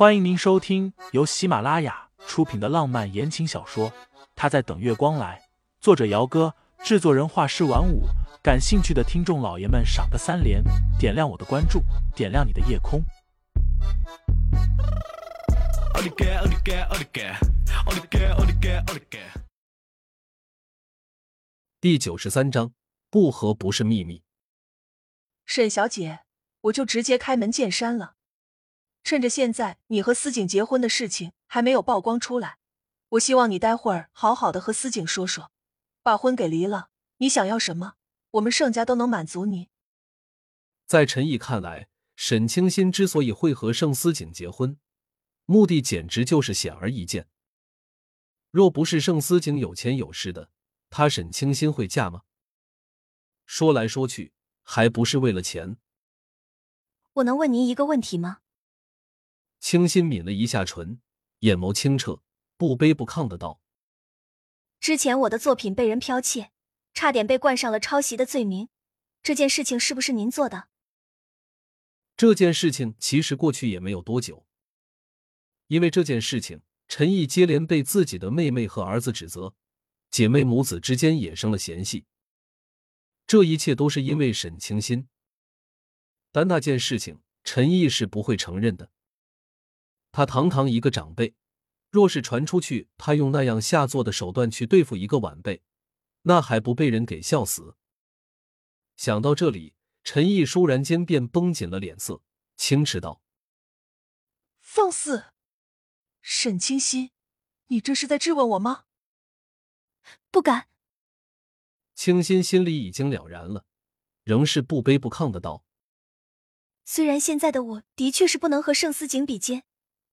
欢迎您收听由喜马拉雅出品的浪漫言情小说《他在等月光来》，作者：姚哥，制作人：画师晚舞。感兴趣的听众老爷们，赏个三连，点亮我的关注，点亮你的夜空。第九十三章，不和不是秘密。沈小姐，我就直接开门见山了。趁着现在你和司景结婚的事情还没有曝光出来，我希望你待会儿好好的和司景说说，把婚给离了，你想要什么，我们盛家都能满足你。在陈毅看来，沈清心之所以会和盛思景结婚，目的简直就是显而易见。若不是盛思景有钱有势的，他沈清心会嫁吗？说来说去，还不是为了钱。我能问您一个问题吗？清新抿了一下唇，眼眸清澈，不卑不亢的道：“之前我的作品被人剽窃，差点被冠上了抄袭的罪名，这件事情是不是您做的？”这件事情其实过去也没有多久，因为这件事情，陈毅接连被自己的妹妹和儿子指责，姐妹母子之间也生了嫌隙。这一切都是因为沈清心，但那件事情陈毅是不会承认的。他堂堂一个长辈，若是传出去，他用那样下作的手段去对付一个晚辈，那还不被人给笑死？想到这里，陈毅倏然间便绷紧了脸色，轻斥道：“放肆！沈清心，你这是在质问我吗？”不敢。清新心里已经了然了，仍是不卑不亢的道：“虽然现在的我的确是不能和盛思景比肩。”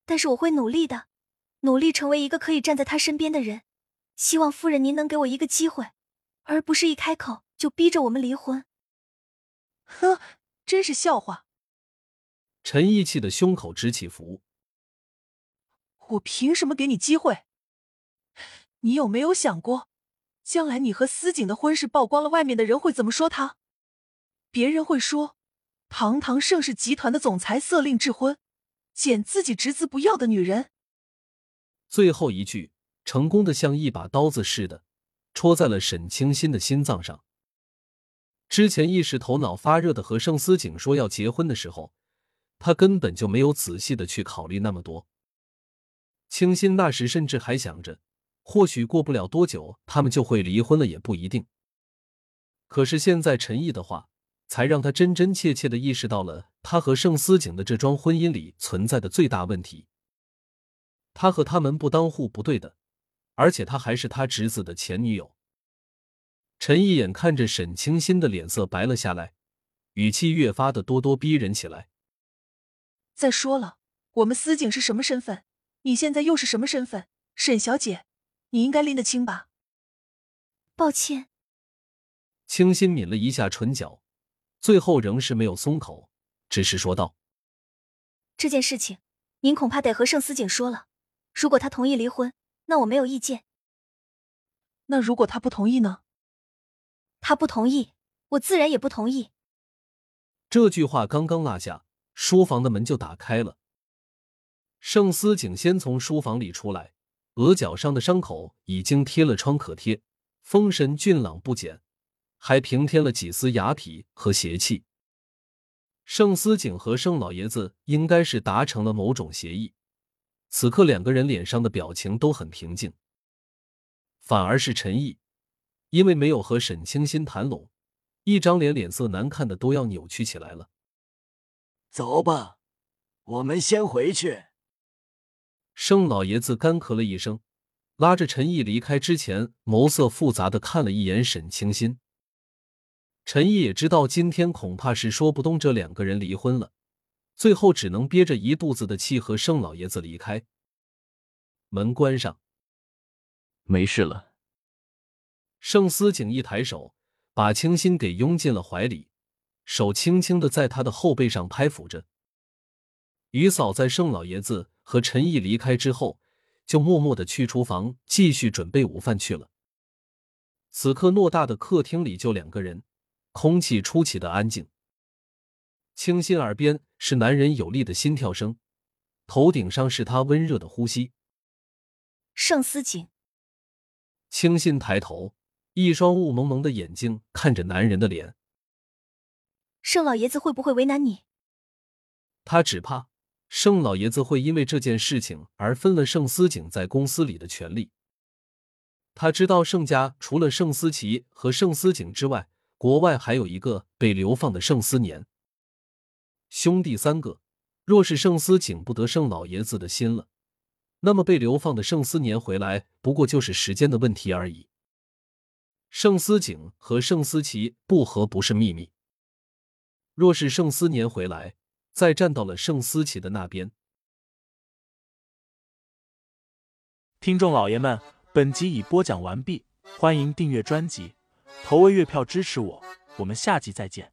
但是我会努力的，努力成为一个可以站在他身边的人。希望夫人您能给我一个机会，而不是一开口就逼着我们离婚。呵，真是笑话！陈毅气的胸口直起伏。我凭什么给你机会？你有没有想过，将来你和司景的婚事曝光了，外面的人会怎么说他？别人会说，堂堂盛世集团的总裁色令智婚。捡自己侄子不要的女人，最后一句成功的像一把刀子似的戳在了沈清心的心脏上。之前一时头脑发热的和盛思景说要结婚的时候，他根本就没有仔细的去考虑那么多。清心那时甚至还想着，或许过不了多久他们就会离婚了，也不一定。可是现在陈毅的话。才让他真真切切的意识到了他和盛思景的这桩婚姻里存在的最大问题。他和他门不当户不对的，而且他还是他侄子的前女友。陈毅眼看着沈清新的脸色白了下来，语气越发的咄咄逼人起来。再说了，我们思景是什么身份？你现在又是什么身份？沈小姐，你应该拎得清吧？抱歉。清新抿了一下唇角。最后仍是没有松口，只是说道：“这件事情，您恐怕得和盛思景说了。如果他同意离婚，那我没有意见。那如果他不同意呢？他不同意，我自然也不同意。”这句话刚刚落下，书房的门就打开了。盛思景先从书房里出来，额角上的伤口已经贴了创可贴，风神俊朗不减。还平添了几丝雅痞和邪气。盛思景和盛老爷子应该是达成了某种协议，此刻两个人脸上的表情都很平静。反而是陈毅，因为没有和沈清心谈拢，一张脸脸色难看的都要扭曲起来了。走吧，我们先回去。盛老爷子干咳了一声，拉着陈毅离开之前，眸色复杂的看了一眼沈清心。陈毅也知道，今天恐怕是说不动这两个人离婚了，最后只能憋着一肚子的气和盛老爷子离开。门关上，没事了。盛思景一抬手，把清新给拥进了怀里，手轻轻的在他的后背上拍抚着。于嫂在盛老爷子和陈毅离开之后，就默默的去厨房继续准备午饭去了。此刻偌大的客厅里就两个人。空气出奇的安静，清新耳边是男人有力的心跳声，头顶上是他温热的呼吸。盛思景，清新抬头，一双雾蒙蒙的眼睛看着男人的脸。盛老爷子会不会为难你？他只怕盛老爷子会因为这件事情而分了盛思景在公司里的权利。他知道盛家除了盛思琪和盛思景之外，国外还有一个被流放的盛思年。兄弟三个，若是盛思景不得盛老爷子的心了，那么被流放的盛思年回来不过就是时间的问题而已。盛思景和盛思琪不和不是秘密。若是盛思年回来，再站到了盛思琪的那边，听众老爷们。本集已播讲完毕，欢迎订阅专辑，投喂月票支持我，我们下集再见。